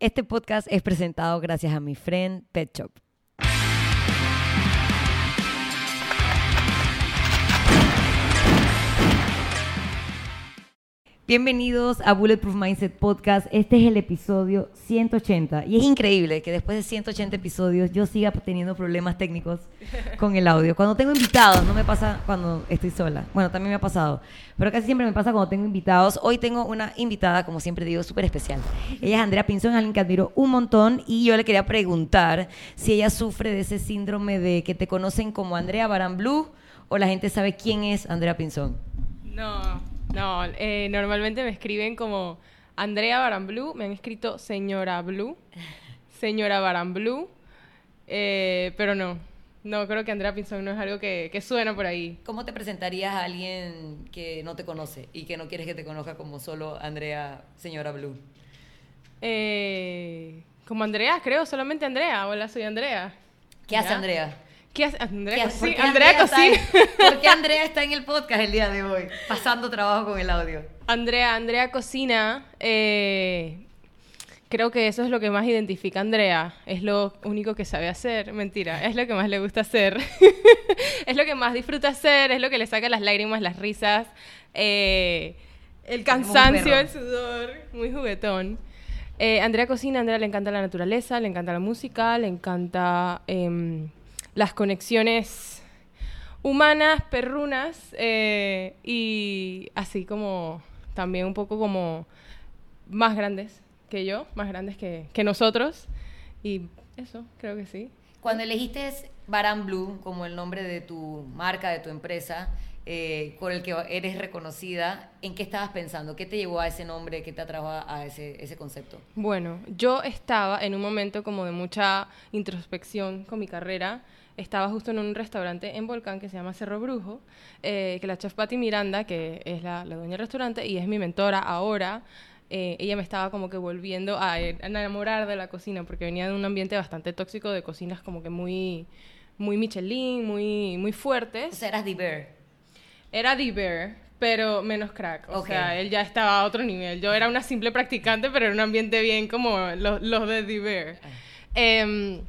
Este podcast es presentado gracias a mi friend Pet Shop. Bienvenidos a Bulletproof Mindset Podcast. Este es el episodio 180 y es increíble que después de 180 episodios yo siga teniendo problemas técnicos con el audio. Cuando tengo invitados, no me pasa cuando estoy sola. Bueno, también me ha pasado, pero casi siempre me pasa cuando tengo invitados. Hoy tengo una invitada, como siempre digo, súper especial. Ella es Andrea Pinzón, alguien que admiro un montón y yo le quería preguntar si ella sufre de ese síndrome de que te conocen como Andrea Baran Blue o la gente sabe quién es Andrea Pinzón. No, no, eh, normalmente me escriben como Andrea Baramblú, me han escrito señora Blue, señora Baramblú, eh, pero no, no, creo que Andrea Pinzón no es algo que, que, suena por ahí. ¿Cómo te presentarías a alguien que no te conoce y que no quieres que te conozca como solo Andrea, señora Blue? Eh, como Andrea, creo, solamente Andrea. Hola, soy Andrea. ¿Qué hace Andrea? ¿Qué hace Andrea? ¿Por qué Andrea, cocina. ¿Por qué Andrea está en el podcast el día de hoy? Pasando trabajo con el audio. Andrea, Andrea cocina. Eh, creo que eso es lo que más identifica a Andrea. Es lo único que sabe hacer. Mentira, es lo que más le gusta hacer. es lo que más disfruta hacer. Es lo que le saca las lágrimas, las risas, eh, el cansancio, el sudor. Muy juguetón. Eh, Andrea cocina, a Andrea le encanta la naturaleza, le encanta la música, le encanta em, las conexiones humanas, perrunas, eh, y así como también un poco como más grandes que yo, más grandes que, que nosotros. Y eso, creo que sí. Cuando elegiste Baran Blue como el nombre de tu marca, de tu empresa, eh, con el que eres reconocida, ¿en qué estabas pensando? ¿Qué te llevó a ese nombre? ¿Qué te atrajo a ese, ese concepto? Bueno, yo estaba en un momento como de mucha introspección con mi carrera estaba justo en un restaurante en Volcán que se llama Cerro Brujo, eh, que la chef Patti Miranda, que es la, dueña del restaurante y es mi mentora ahora, eh, ella me estaba como que volviendo a, enamorar de la cocina porque venía de un ambiente bastante tóxico de cocinas como que muy, muy Michelin, muy, muy fuertes. O sea, eras Bear. Era Bear, pero menos crack. O sea, él ya estaba a otro nivel. Yo era una simple practicante, pero en un ambiente bien como los, los de Bear. Eh,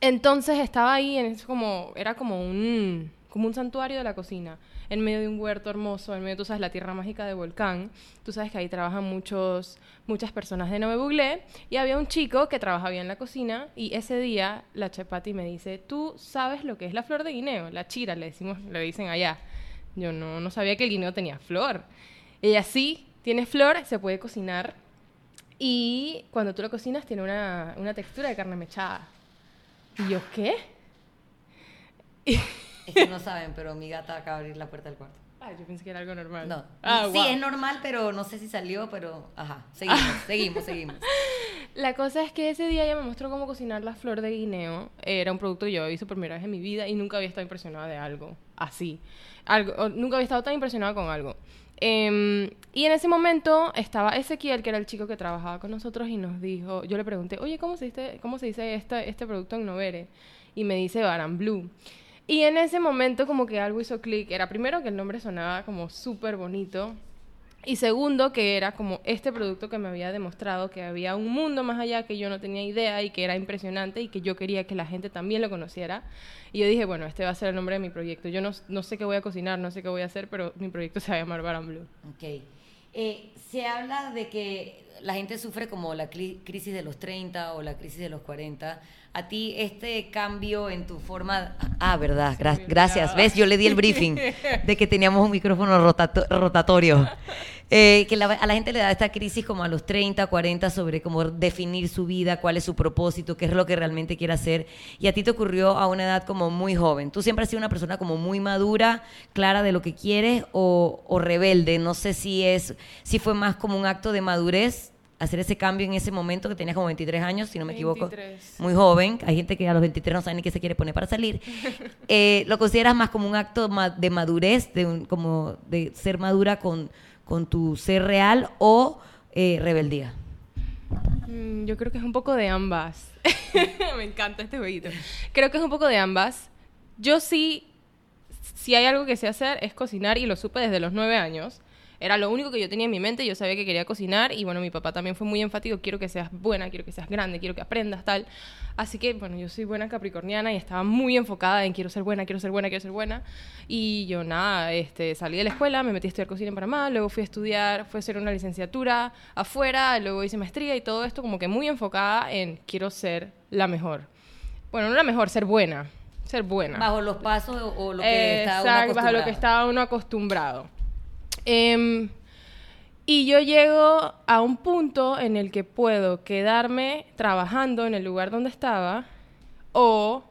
entonces estaba ahí, como, era como un, santuario de la cocina, en medio de un huerto hermoso, en medio, tú sabes, la tierra mágica de Volcán. Tú sabes que ahí trabajan muchos, muchas personas de Nove Buglé. Y había un chico que trabajaba en la cocina y ese día la Chepati me dice, ¿tú sabes lo que es la flor de guineo? La chira, le, decimos, le dicen allá. Yo no, sabía que el guineo tenía flor. Ella sí, tiene flor, se puede cocinar. Y cuando tú lo cocinas tiene una textura de carne mechada. ¿Y yo qué? Es que no saben, pero mi gata acaba de abrir la puerta del cuarto. Ah, yo pensé que era algo normal. No. Ah, sí, es normal, pero no sé si salió, pero ajá. Seguimos, seguimos, seguimos. La cosa es que ese día ella me mostró cómo cocinar la flor de guineo. Era un producto que yo había visto por primera vez en mi vida y nunca había estado impresionada de algo así. Algo, nunca había estado tan impresionada con algo. Em, y en ese momento estaba Ezequiel, que era el chico que trabajaba con nosotros, y nos dijo, yo le pregunté, oye, ¿cómo se dice, cómo se dice este, producto en Novere? Y me dice Baran Blue. Y en ese momento como que algo hizo clic. Era primero que el nombre sonaba como súper bonito. Y segundo, que era como este producto que me había demostrado que había un mundo más allá que yo no tenía idea y que era impresionante y que yo quería que la gente también lo conociera. Y yo dije, bueno, este va a ser el nombre de mi proyecto. Yo no, no sé qué voy a cocinar, no sé qué voy a hacer, pero mi proyecto se va a llamar Baran Blue. Ok. Eh, se habla de que la gente sufre como la crisis de los 30 o la crisis de los 40. A ti este cambio en tu forma... Ah, verdad, gracias. ¿Ves? Yo le di el briefing de que teníamos un micrófono rotatorio. Eh, que a la gente le da esta crisis como a los 30, 40 sobre cómo definir su vida, cuál es su propósito, qué es lo que realmente quiere hacer. Y a ti te ocurrió a una edad como muy joven. Tú siempre has sido una persona como muy madura, clara de lo que quieres o, o rebelde. No sé si, es, si fue más como un acto de madurez hacer ese cambio en ese momento que tenías como 23 años, si no me equivoco. Muy joven. Hay gente que a los 23 no sabe ni qué se quiere poner para salir. Eh, ¿Lo consideras más como un acto de madurez, de como de ser madura con, con tu ser real o eh, rebeldía? Mm, yo creo que es un poco de ambas. me encanta este jueguito. Creo que es un poco de ambas. Yo sí, si hay algo que sé hacer es cocinar y lo supe desde los nueve años. Era lo único que yo tenía en mi mente, yo sabía que quería cocinar y bueno, mi papá también fue muy enfático, quiero que seas buena, quiero que seas grande, quiero que aprendas tal. Así que bueno, yo soy buena capricorniana y estaba muy enfocada en quiero ser buena, quiero ser buena, quiero ser buena. Y yo nada, este, salí de la escuela, me metí a estudiar cocina en Panamá, luego fui a estudiar, fui a hacer una licenciatura afuera, luego hice maestría y todo esto como que muy enfocada en quiero ser la mejor. Bueno, no la mejor, ser buena. Ser buena. Bajo los pasos o lo que estaba uno acostumbrado. bajo lo que estaba uno acostumbrado. Em, y yo llego a un punto en el que puedo quedarme trabajando en el lugar donde estaba o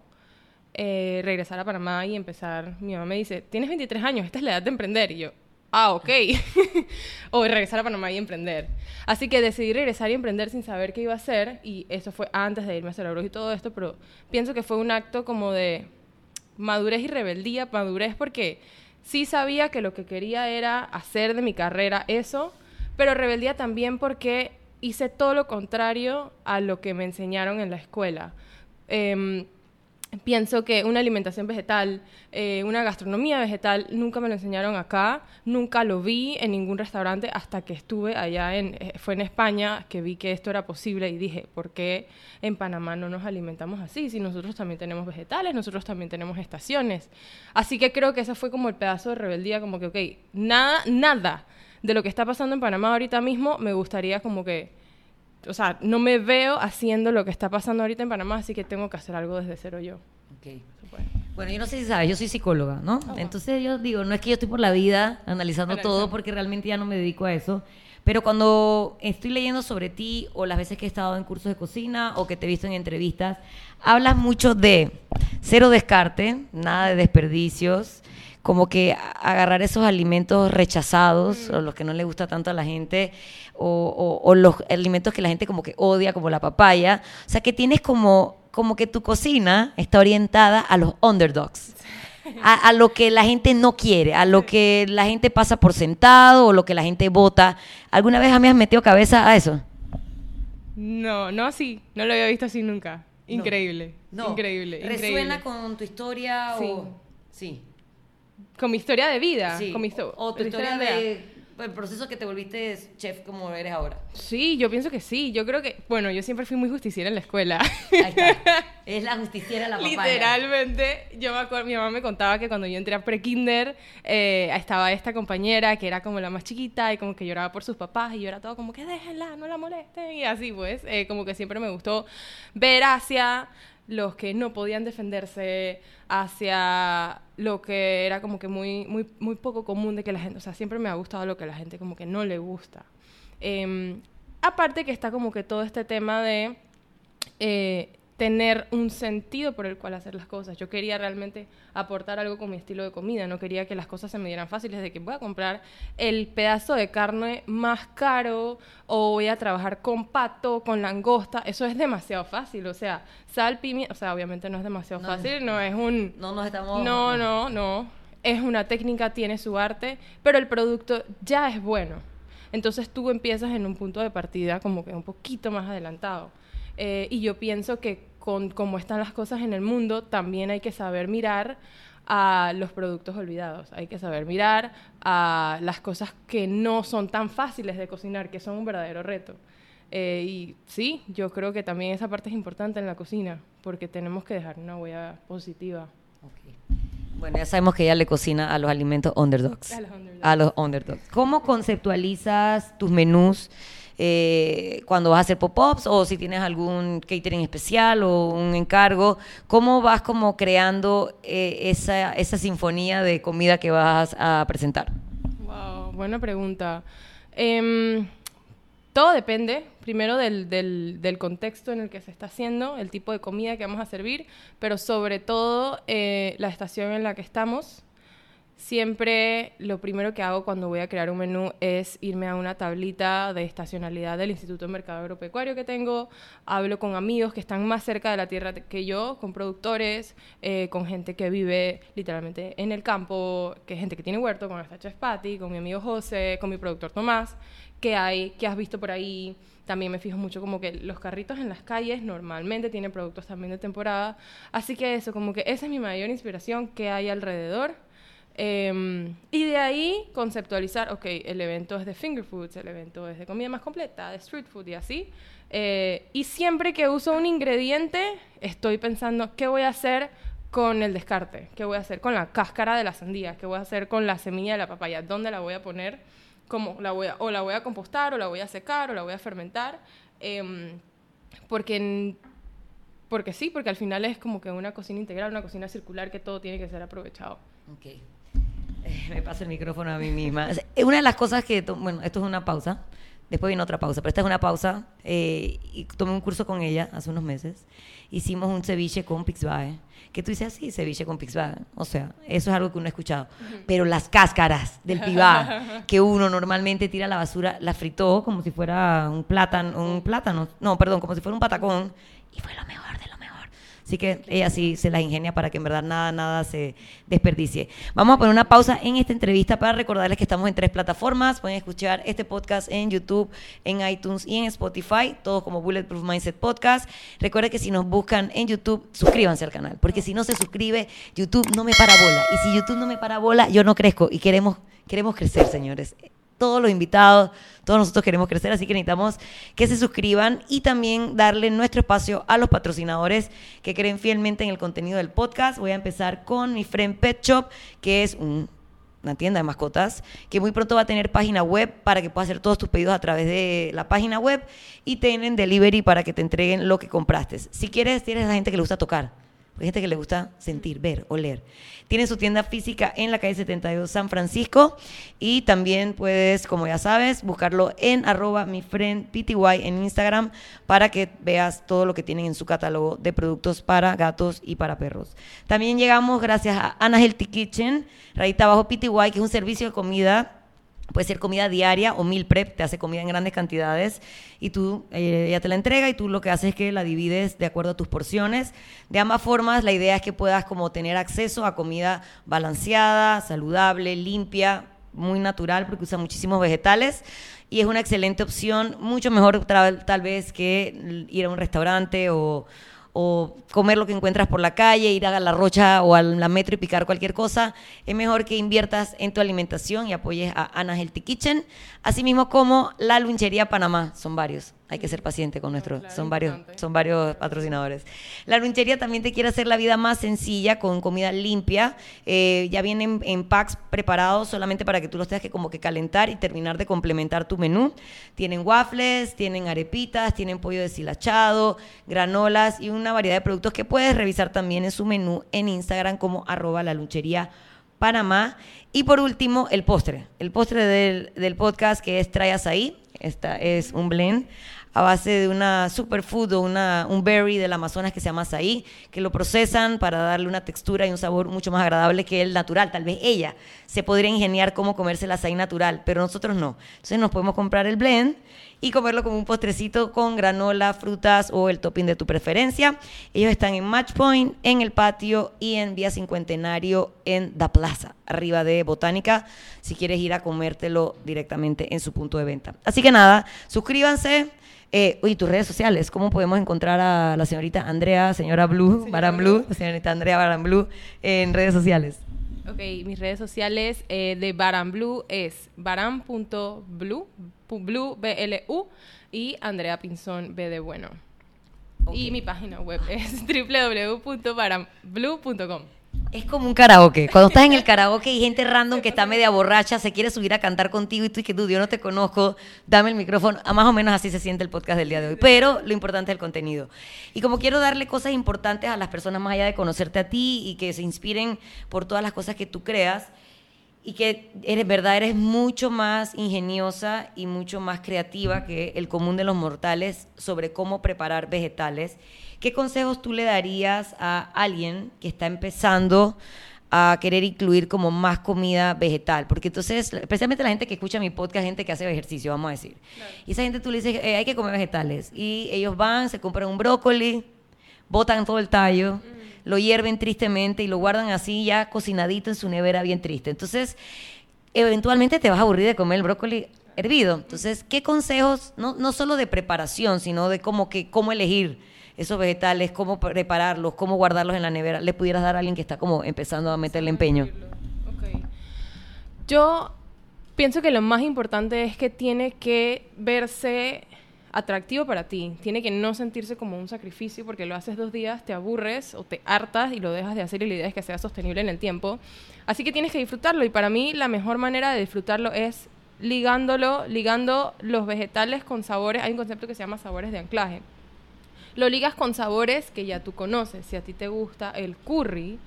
eh, regresar a Panamá y empezar. Mi mamá me dice, tienes 23 años, esta es la edad de emprender. Y yo, ah, ok. o regresar a Panamá y emprender. Así que decidí regresar y emprender sin saber qué iba a hacer. Y eso fue antes de irme a Cerebros y todo esto, pero pienso que fue un acto como de madurez y rebeldía. Madurez porque sí sabía que lo que quería era hacer de mi carrera eso, pero rebeldía también porque hice todo lo contrario a lo que me enseñaron en la escuela. Em, pienso que una alimentación vegetal, eh, una gastronomía vegetal, nunca me lo enseñaron acá, nunca lo vi en ningún restaurante hasta que estuve allá, en, eh, fue en España que vi que esto era posible y dije, ¿por qué en Panamá no nos alimentamos así? Si nosotros también tenemos vegetales, nosotros también tenemos estaciones. Así que creo que ese fue como el pedazo de rebeldía, como que, ok, nada, nada de lo que está pasando en Panamá ahorita mismo me gustaría como que o sea, no me veo haciendo lo que está pasando ahorita en Panamá, así que tengo que hacer algo desde cero yo. Okay. Bueno, yo no sé si sabes, yo soy psicóloga, ¿no? Ah, Entonces yo digo, no es que yo estoy por la vida analizando todo, porque realmente ya no me dedico a eso. Pero cuando estoy leyendo sobre ti o las veces que he estado en cursos de cocina o que te he visto en entrevistas, hablas mucho de cero descarte, nada de desperdicios, como que agarrar esos alimentos rechazados o los que no le gusta tanto a la gente o, los alimentos que la gente como que odia, como la papaya. O sea, que tienes como, como que tu cocina está orientada a los underdogs. A, lo que la gente no quiere, a lo que la gente pasa por sentado o lo que la gente vota. ¿Alguna vez a mí has metido cabeza a eso? No, no así. No lo había visto así nunca. Increíble. No. Increíble. ¿Resuena con tu historia o...? Sí. Con mi historia de vida. Sí. Con mi o tu historia, de, el proceso que te volviste chef como eres ahora. Sí, yo pienso que sí. Yo creo que, bueno, yo siempre fui muy justiciera en la escuela. Ahí está. Es la justiciera la papaya. Literalmente, yo me acuerdo, mi mamá me contaba que cuando yo entré a pre-kinder, eh, estaba esta compañera que era como la más chiquita y como que lloraba por sus papás y yo era todo como que déjenla, no la molesten y así pues, eh, como que siempre me gustó ver hacia los que no podían defenderse, hacia lo que era como que muy, muy, muy poco común de que la gente, o sea, siempre me ha gustado lo que la gente como que no le gusta. Em, aparte que está como que todo este tema de eh, tener un sentido por el cual hacer las cosas. Yo quería realmente aportar algo con mi estilo de comida, no quería que las cosas se me dieran fáciles, de que voy a comprar el pedazo de carne más caro o voy a trabajar con pato, con langosta, eso es demasiado fácil, o sea, sal, pimienta, o sea, obviamente no es demasiado fácil, no es un... No nos estamos... No, no, no, es una técnica, tiene su arte, pero el producto ya es bueno. Entonces tú empiezas en un punto de partida como que un poquito más adelantado. Eh, y yo pienso que con cómo están las cosas en el mundo, también hay que saber mirar a los productos olvidados. Hay que saber mirar a las cosas que no son tan fáciles de cocinar, que son un verdadero reto. Eh, y sí, yo creo que también esa parte es importante en la cocina, porque tenemos que dejar una huella positiva. Bueno, ya sabemos que ella le cocina a los alimentos underdogs. A los underdogs. A los underdogs. ¿Cómo conceptualizas tus menús? Eh, cuando vas a hacer pop-ups o si tienes algún catering especial o un encargo, ¿cómo vas como creando eh, esa, esa sinfonía de comida que vas a presentar? Wow, buena pregunta. Em, todo depende, primero, del, del, contexto en el que se está haciendo, el tipo de comida que vamos a servir, pero sobre todo eh, la estación en la que estamos. Siempre lo primero que hago cuando voy a crear un menú es irme a una tablita de estacionalidad del Instituto de Mercado Agropecuario que tengo, hablo con amigos que están más cerca de la tierra que yo, con productores, eh, con gente que vive literalmente en el campo, que gente que tiene huerto, con esta chef Patty, con mi amigo José, con mi productor Tomás, que hay, que has visto por ahí. También me fijo mucho como que los carritos en las calles normalmente tienen productos también de temporada. Así que eso, como que esa es mi mayor inspiración que hay alrededor Em, y de ahí conceptualizar, ok, el evento es de finger foods, el evento es de comida más completa, de street food y así. Eh, y siempre que uso un ingrediente, estoy pensando, ¿qué voy a hacer con el descarte? ¿Qué voy a hacer con la cáscara de la sandía? ¿Qué voy a hacer con la semilla de la papaya? ¿Dónde la voy a poner? ¿Cómo? La voy a, o la voy a compostar, o la voy a secar, o la voy a fermentar. Em, porque, porque sí, porque al final es como que una cocina integral, una cocina circular, que todo tiene que ser aprovechado. Okay. me paso el micrófono a mí misma. Una de las cosas que, bueno, esto es una pausa, después viene otra pausa, pero esta es una pausa, eh, y tomé un curso con ella hace unos meses, hicimos un ceviche con Pixbae, que tú dices así, ceviche con Pixbae, o sea, eso es algo que uno ha escuchado, pero las cáscaras del pibá, que uno normalmente tira a la basura, la fritó como si fuera un plátano, un plátano, no, perdón, como si fuera un patacón, y fue lo mejor Así que ella sí se la ingenia para que en verdad nada, nada se desperdicie. Vamos a poner una pausa en esta entrevista para recordarles que estamos en tres plataformas. Pueden escuchar este podcast en YouTube, en iTunes y en Spotify, todos como Bulletproof Mindset Podcast. Recuerden que si nos buscan en YouTube, suscríbanse al canal, porque si no se suscribe, YouTube no me para bola. Y si YouTube no me para bola, yo no crezco y queremos, queremos crecer, señores todos los invitados, todos nosotros queremos crecer, así que necesitamos que se suscriban y también darle nuestro espacio a los patrocinadores que creen fielmente en el contenido del podcast. Voy a empezar con mi friend Pet Shop, que es una tienda de mascotas, que muy pronto va a tener página web para que puedas hacer todos tus pedidos a través de la página web y tienen delivery para que te entreguen lo que compraste. Si quieres, tienes a la gente que le gusta tocar hay gente que le gusta sentir, ver, oler. Tiene su tienda física en la calle 72 San Francisco y también puedes, como ya sabes, buscarlo en arroba mi friend PTY en Instagram para que veas todo lo que tienen en su catálogo de productos para gatos y para perros. También llegamos gracias a Ana Healthy Kitchen, rayita abajo PTY, que es un servicio de comida Puede ser comida diaria o meal prep, te hace comida en grandes cantidades y tú, eh, ella te la entrega y tú lo que haces es que la divides de acuerdo a tus porciones. De ambas formas, la idea es que puedas como tener acceso a comida balanceada, saludable, limpia, muy natural porque usa muchísimos vegetales y es una excelente opción, mucho mejor tal vez que ir a un restaurante o o comer lo que encuentras por la calle, ir a la rocha o a la metro y picar cualquier cosa, es mejor que inviertas en tu alimentación y apoyes a Ana Healthy Kitchen, asimismo como la Lunchería Panamá, son varios hay que ser paciente con nuestros, son varios, son varios patrocinadores. La lunchería también te quiere hacer la vida más sencilla con comida limpia. Eh, ya vienen en packs preparados solamente para que tú los tengas que como que calentar y terminar de complementar tu menú. Tienen waffles, tienen arepitas, tienen pollo deshilachado, granolas y una variedad de productos que puedes revisar también en su menú en Instagram como arroba la lunchería Panamá. Y por último, el postre. El postre del, del podcast que es Trae ahí. Esta es un blend a base de una superfood o una, un berry del Amazonas que se llama que lo procesan para darle una textura y un sabor mucho más agradable que el natural. Tal vez ella se podría ingeniar cómo comerse el azaí natural, pero nosotros no. Entonces nos podemos comprar el blend y comerlo como un postrecito con granola, frutas o el topping de tu preferencia. Ellos están en Match Point, en el patio y en Vía Cincuentenario en La Plaza, arriba de Botánica, si quieres ir a comértelo directamente en su punto de venta. Así que nada, suscríbanse eh, oye, tus redes sociales, ¿cómo podemos encontrar a la señorita Andrea, señora Blue, Baran Blue, señorita Andrea Baran Blue en redes sociales? Ok, mis redes sociales eh, de Baran Blue es baran.blue, blue, B-L-U, y Andrea Pinzón, B de bueno. Y mi página web es www.baranblue.com. Es como un karaoke. Cuando estás en el karaoke y gente random que está media borracha, se quiere subir a cantar contigo y tú que tú, yo no te conozco, dame el micrófono. A más o menos así se siente el podcast del día de hoy. Pero lo importante es el contenido. Y como quiero darle cosas importantes a las personas más allá de conocerte a ti y que se inspiren por todas las cosas que tú creas y que eres verdad, eres mucho más ingeniosa y mucho más creativa que el común de los mortales sobre cómo preparar vegetales ¿Qué consejos tú le darías a alguien que está empezando a querer incluir como más comida vegetal? Porque entonces, especialmente la gente que escucha mi podcast, gente que hace ejercicio, vamos a decir. Y esa gente tú le dices, eh, hay que comer vegetales. Y ellos van, se compran un brócoli, botan todo el tallo, mm. lo hierven tristemente y lo guardan así ya cocinadito en su nevera bien triste. Entonces, eventualmente te vas a aburrir de comer el brócoli hervido. Entonces, ¿qué consejos, no, no solo de preparación, sino de cómo, que, cómo elegir? Esos vegetales, cómo prepararlos, cómo guardarlos en la nevera, le pudieras dar a alguien que está como empezando a meterle empeño? Ok. Yo pienso que lo más importante es que tiene que verse atractivo para ti. Tiene que no sentirse como un sacrificio porque lo haces dos días, te aburres o te hartas y lo dejas de hacer y la idea es que sea sostenible en el tiempo. Así que tienes que disfrutarlo y para mí la mejor manera de disfrutarlo es ligándolo, ligando los vegetales con sabores. Hay un concepto que se llama sabores de anclaje. Lo ligas con sabores que ya tú conoces. Si a ti te gusta el curry,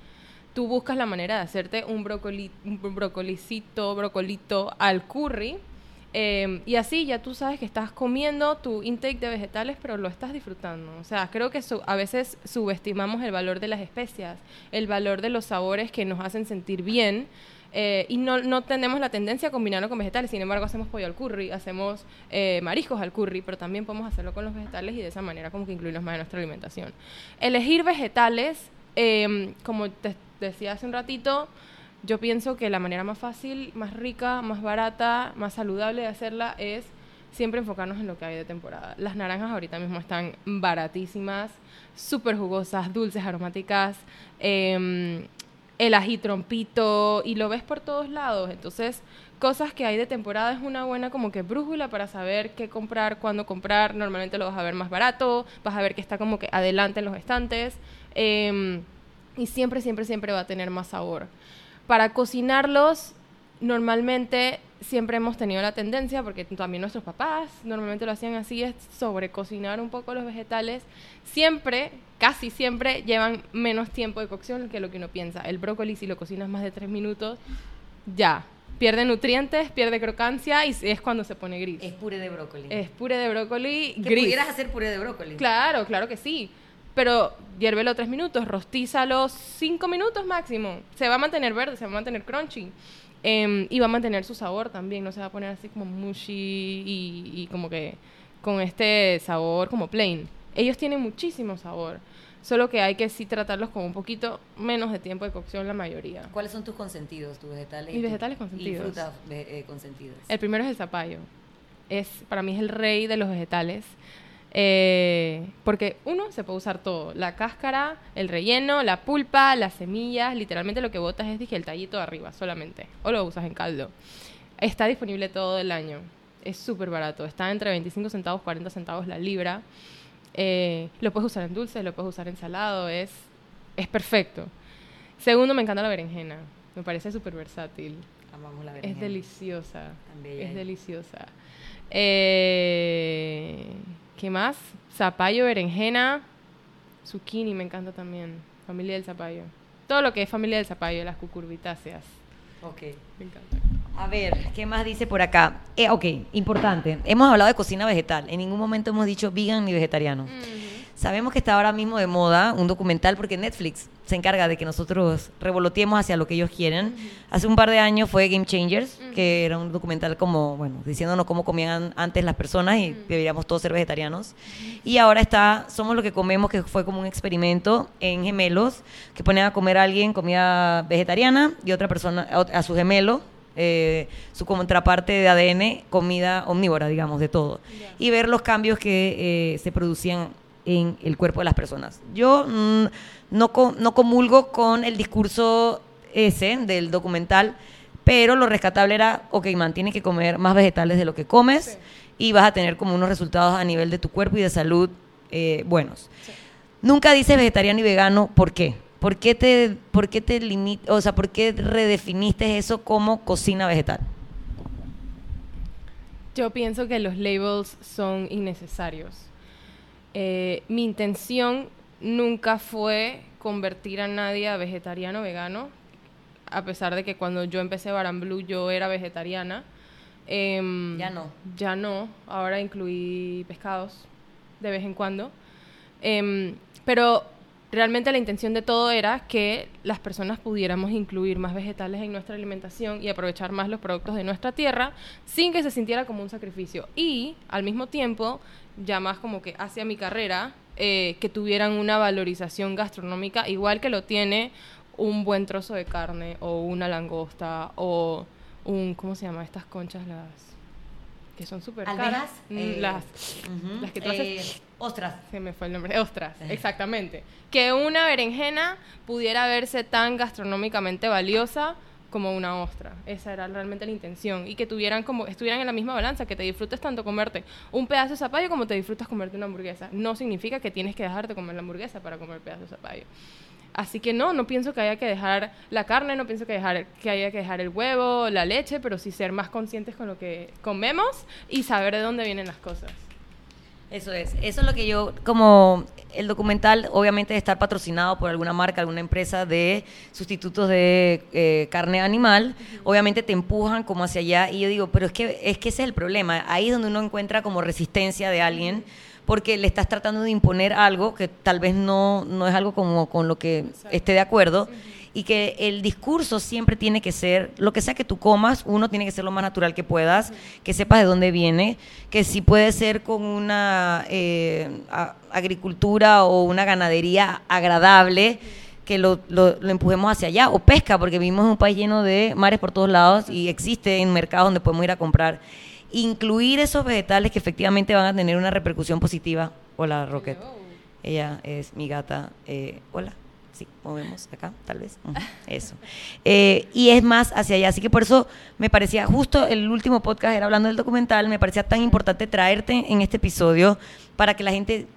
tú buscas la manera de hacerte un, brócoli, un brocolicito, brocolito al curry Em, y así ya tú sabes que estás comiendo tu intake de vegetales, pero lo estás disfrutando. O sea, creo que a veces subestimamos el valor de las especias, el valor de los sabores que nos hacen sentir bien. Eh, y no, no, tenemos la tendencia a combinarlo con vegetales. Sin embargo, hacemos pollo al curry, hacemos eh, mariscos al curry, pero también podemos hacerlo con los vegetales y de esa manera como que incluirlos más en nuestra alimentación. Elegir vegetales, em, como te decía hace un ratito, yo pienso que la manera más fácil, más rica, más barata, más saludable de hacerla es siempre enfocarnos en lo que hay de temporada. Las naranjas ahorita mismo están baratísimas, súper jugosas, dulces, aromáticas, eh, el ají trompito, y lo ves por todos lados. Entonces, cosas que hay de temporada es una buena como que brújula para saber qué comprar, cuándo comprar. Normalmente lo vas a ver más barato, vas a ver que está como que adelante en los estantes. Em, y siempre, siempre, siempre va a tener más sabor. Para cocinarlos, normalmente siempre hemos tenido la tendencia, porque también nuestros papás normalmente lo hacían así, es sobre cocinar un poco los vegetales. Siempre, casi siempre, llevan menos tiempo de cocción que lo que uno piensa. El brócoli, si lo cocinas más de tres minutos, ya. Pierde nutrientes, pierde crocancia y es cuando se pone gris. Es puré de brócoli. Es puré de brócoli ¿Que gris. pudieras hacer puré de brócoli? Claro, claro que sí pero hiérvelo tres minutos, rostízalo cinco minutos máximo. Se va a mantener verde, se va a mantener crunchy. Em, y va a mantener su sabor también, no se va a poner así como mushy y, y, como que con este sabor como plain. Ellos tienen muchísimo sabor, solo que hay que sí tratarlos con un poquito menos de tiempo de cocción la mayoría. ¿Cuáles son tus consentidos, tus vegetales? Mis vegetales consentidos. Y frutas eh, consentidas. El primero es el zapallo. Es, para mí es el rey de los vegetales. Eh, porque uno se puede usar todo, la cáscara, el relleno, la pulpa, las semillas, literalmente lo que botas es dije, el tallito de arriba solamente, o lo usas en caldo. Está disponible todo el año, es súper barato, está entre 25 centavos, 40 centavos la libra. Eh, lo puedes usar en dulce, lo puedes usar en salado, es, es perfecto. Segundo, me encanta la berenjena, me parece súper versátil. Amamos la berenjena. Es deliciosa, es deliciosa. Eh, ¿Qué más? Zapallo, berenjena, zucchini me encanta también. Familia del zapallo. Todo lo que es familia del zapallo, las cucurbitáceas. Ok. Me encanta. A ver, ¿qué más dice por acá? Eh, ok, importante. Hemos hablado de cocina vegetal. En ningún momento hemos dicho vegan ni vegetariano. Sabemos que está ahora mismo de moda un documental porque Netflix se encarga de que nosotros revoloteemos hacia lo que ellos quieren. Hace un par de años fue Game Changers, que era un documental como, bueno, diciéndonos cómo comían antes las personas y deberíamos todos ser vegetarianos. Y ahora está Somos lo que comemos, que fue como un experimento en gemelos, que ponen a comer a alguien comida vegetariana y otra persona, a su gemelo, eh, su contraparte de ADN, comida omnívora, digamos, de todo. Y ver los cambios que eh, se producían en el cuerpo de las personas. Yo mm, no, no comulgo con el discurso ese del documental, pero lo rescatable era, ok, man, tienes que comer más vegetales de lo que comes y vas a tener como unos resultados a nivel de tu cuerpo y de salud eh, buenos. Nunca dices vegetariano y vegano, ¿por qué? ¿Por qué te, por qué te o sea, por qué redefiniste eso como cocina vegetal? Yo pienso que los labels son innecesarios. Eh, mi intención nunca fue convertir a nadie a vegetariano o vegano, a pesar de que cuando yo empecé Baran Blue yo era vegetariana. Em, ya no. Ya no, ahora incluí pescados de vez en cuando. Em, pero realmente la intención de todo era que las personas pudiéramos incluir más vegetales en nuestra alimentación y aprovechar más los productos de nuestra tierra sin que se sintiera como un sacrificio. Y al mismo tiempo ya más como que hacia mi carrera, eh, que tuvieran una valorización gastronómica igual que lo tiene un buen trozo de carne o una langosta o un, ¿cómo se llama? Estas conchas, las que son súper caras. Mm, eh, las, las que tú haces... Eh, ostras. Se me fue el nombre. Ostras, exactamente. Que una berenjena pudiera verse tan gastronómicamente valiosa como una ostra. Esa era realmente la intención. Y que tuvieran como, estuvieran en la misma balanza, que te disfrutes tanto comerte un pedazo de zapallo como te disfrutas comerte una hamburguesa. No significa que tienes que dejarte comer la hamburguesa para comer pedazo de zapallo. Así que no, no pienso que haya que dejar la carne, no pienso que, dejar, que haya que dejar el huevo, la leche, pero sí ser más conscientes con lo que comemos y saber de dónde vienen las cosas. Eso es, eso es lo que yo, como el documental obviamente de estar patrocinado por alguna marca, alguna empresa de sustitutos de eh, carne animal, obviamente te empujan como hacia allá y yo digo, pero es que, es que ese es el problema, ahí es donde uno encuentra como resistencia de alguien porque le estás tratando de imponer algo que tal vez no, no es algo como con lo que esté de acuerdo y que el discurso siempre tiene que ser, lo que sea que tú comas, uno tiene que ser lo más natural que puedas, que sepas de dónde viene, que si puede ser con una eh, agricultura o una ganadería agradable, que lo, lo, empujemos hacia allá, o pesca, porque vivimos en un país lleno de mares por todos lados y existe en mercados donde podemos ir a comprar. Incluir esos vegetales que efectivamente van a tener una repercusión positiva. Hola, Rocket. Ella es mi gata. Eh, hola sí, movemos acá, tal vez. Eso. Eh, y es más hacia allá. Así que por eso me parecía, justo el último podcast era hablando del documental, me parecía tan importante traerte en este episodio para que la gente,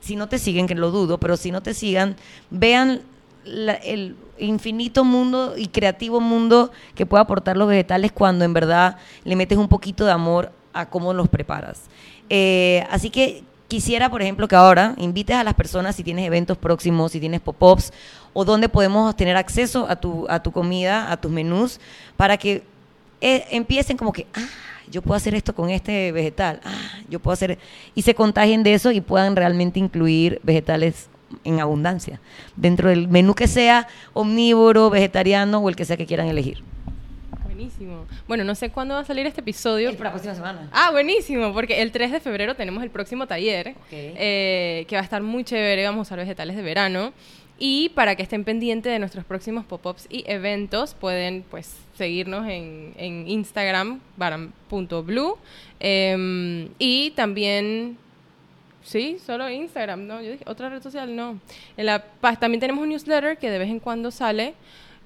si no te siguen, que lo dudo, pero si no te sigan, vean el infinito mundo y creativo mundo que puede aportar los vegetales cuando en verdad le metes un poquito de amor a cómo los preparas. Eh, así que quisiera, por ejemplo, que ahora invites a las personas si tienes eventos próximos, si tienes pop-ups, o donde podemos tener acceso a tu, a tu comida, a tus menús, para que eh, empiecen como que, ah, yo puedo hacer esto con este vegetal, ah, yo puedo hacer, y se contagien de eso y puedan realmente incluir vegetales en abundancia, dentro del menú que sea omnívoro, vegetariano o el que sea que quieran elegir. Buenísimo. Bueno, no sé cuándo va a salir este episodio. Es para la próxima semana. Ah, buenísimo, porque el 3 de febrero tenemos el próximo taller, eh, que va a estar muy chévere, vamos a usar vegetales de verano. Y para que estén pendientes de nuestros próximos pop-ups y eventos, pueden pues seguirnos en, en Instagram, baram.blue. Em, y también Sí, solo Instagram, ¿no? Yo dije, otra red social, no. En la, también tenemos un newsletter que de vez en cuando sale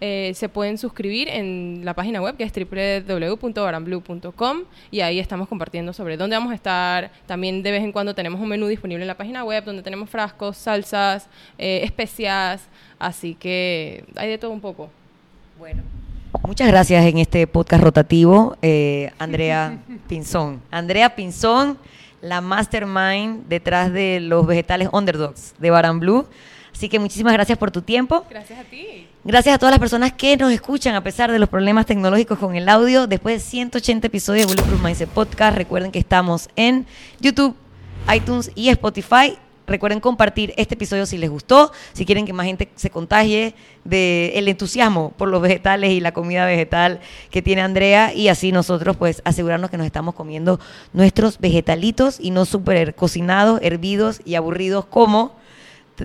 eh, se pueden suscribir en la página web que es www.baranblue.com y ahí estamos compartiendo sobre dónde vamos a estar. También de vez en cuando tenemos un menú disponible en la página web donde tenemos frascos, salsas, eh, especias, así que hay de todo un poco. Bueno. Muchas gracias en este podcast rotativo, eh, Andrea Pinzón. Andrea Pinzón, la mastermind detrás de los vegetales underdogs de Baran Blue. Así que muchísimas gracias por tu tiempo. Gracias a ti. Gracias a todas las personas que nos escuchan a pesar de los problemas tecnológicos con el audio. Después de 180 episodios de Bulletproof Mindset Podcast, recuerden que estamos en YouTube, iTunes y Spotify. Recuerden compartir este episodio si les gustó, si quieren que más gente se contagie del entusiasmo por los vegetales y la comida vegetal que tiene Andrea y así nosotros pues asegurarnos que nos estamos comiendo nuestros vegetalitos y no súper cocinados, hervidos y aburridos como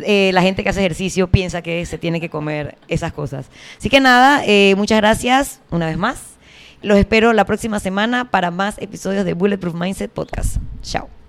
eh, la gente que hace ejercicio piensa que se tiene que comer esas cosas. Así que nada, eh, muchas gracias una vez más. Los espero la próxima semana para más episodios de Bulletproof Mindset Podcast. Chao.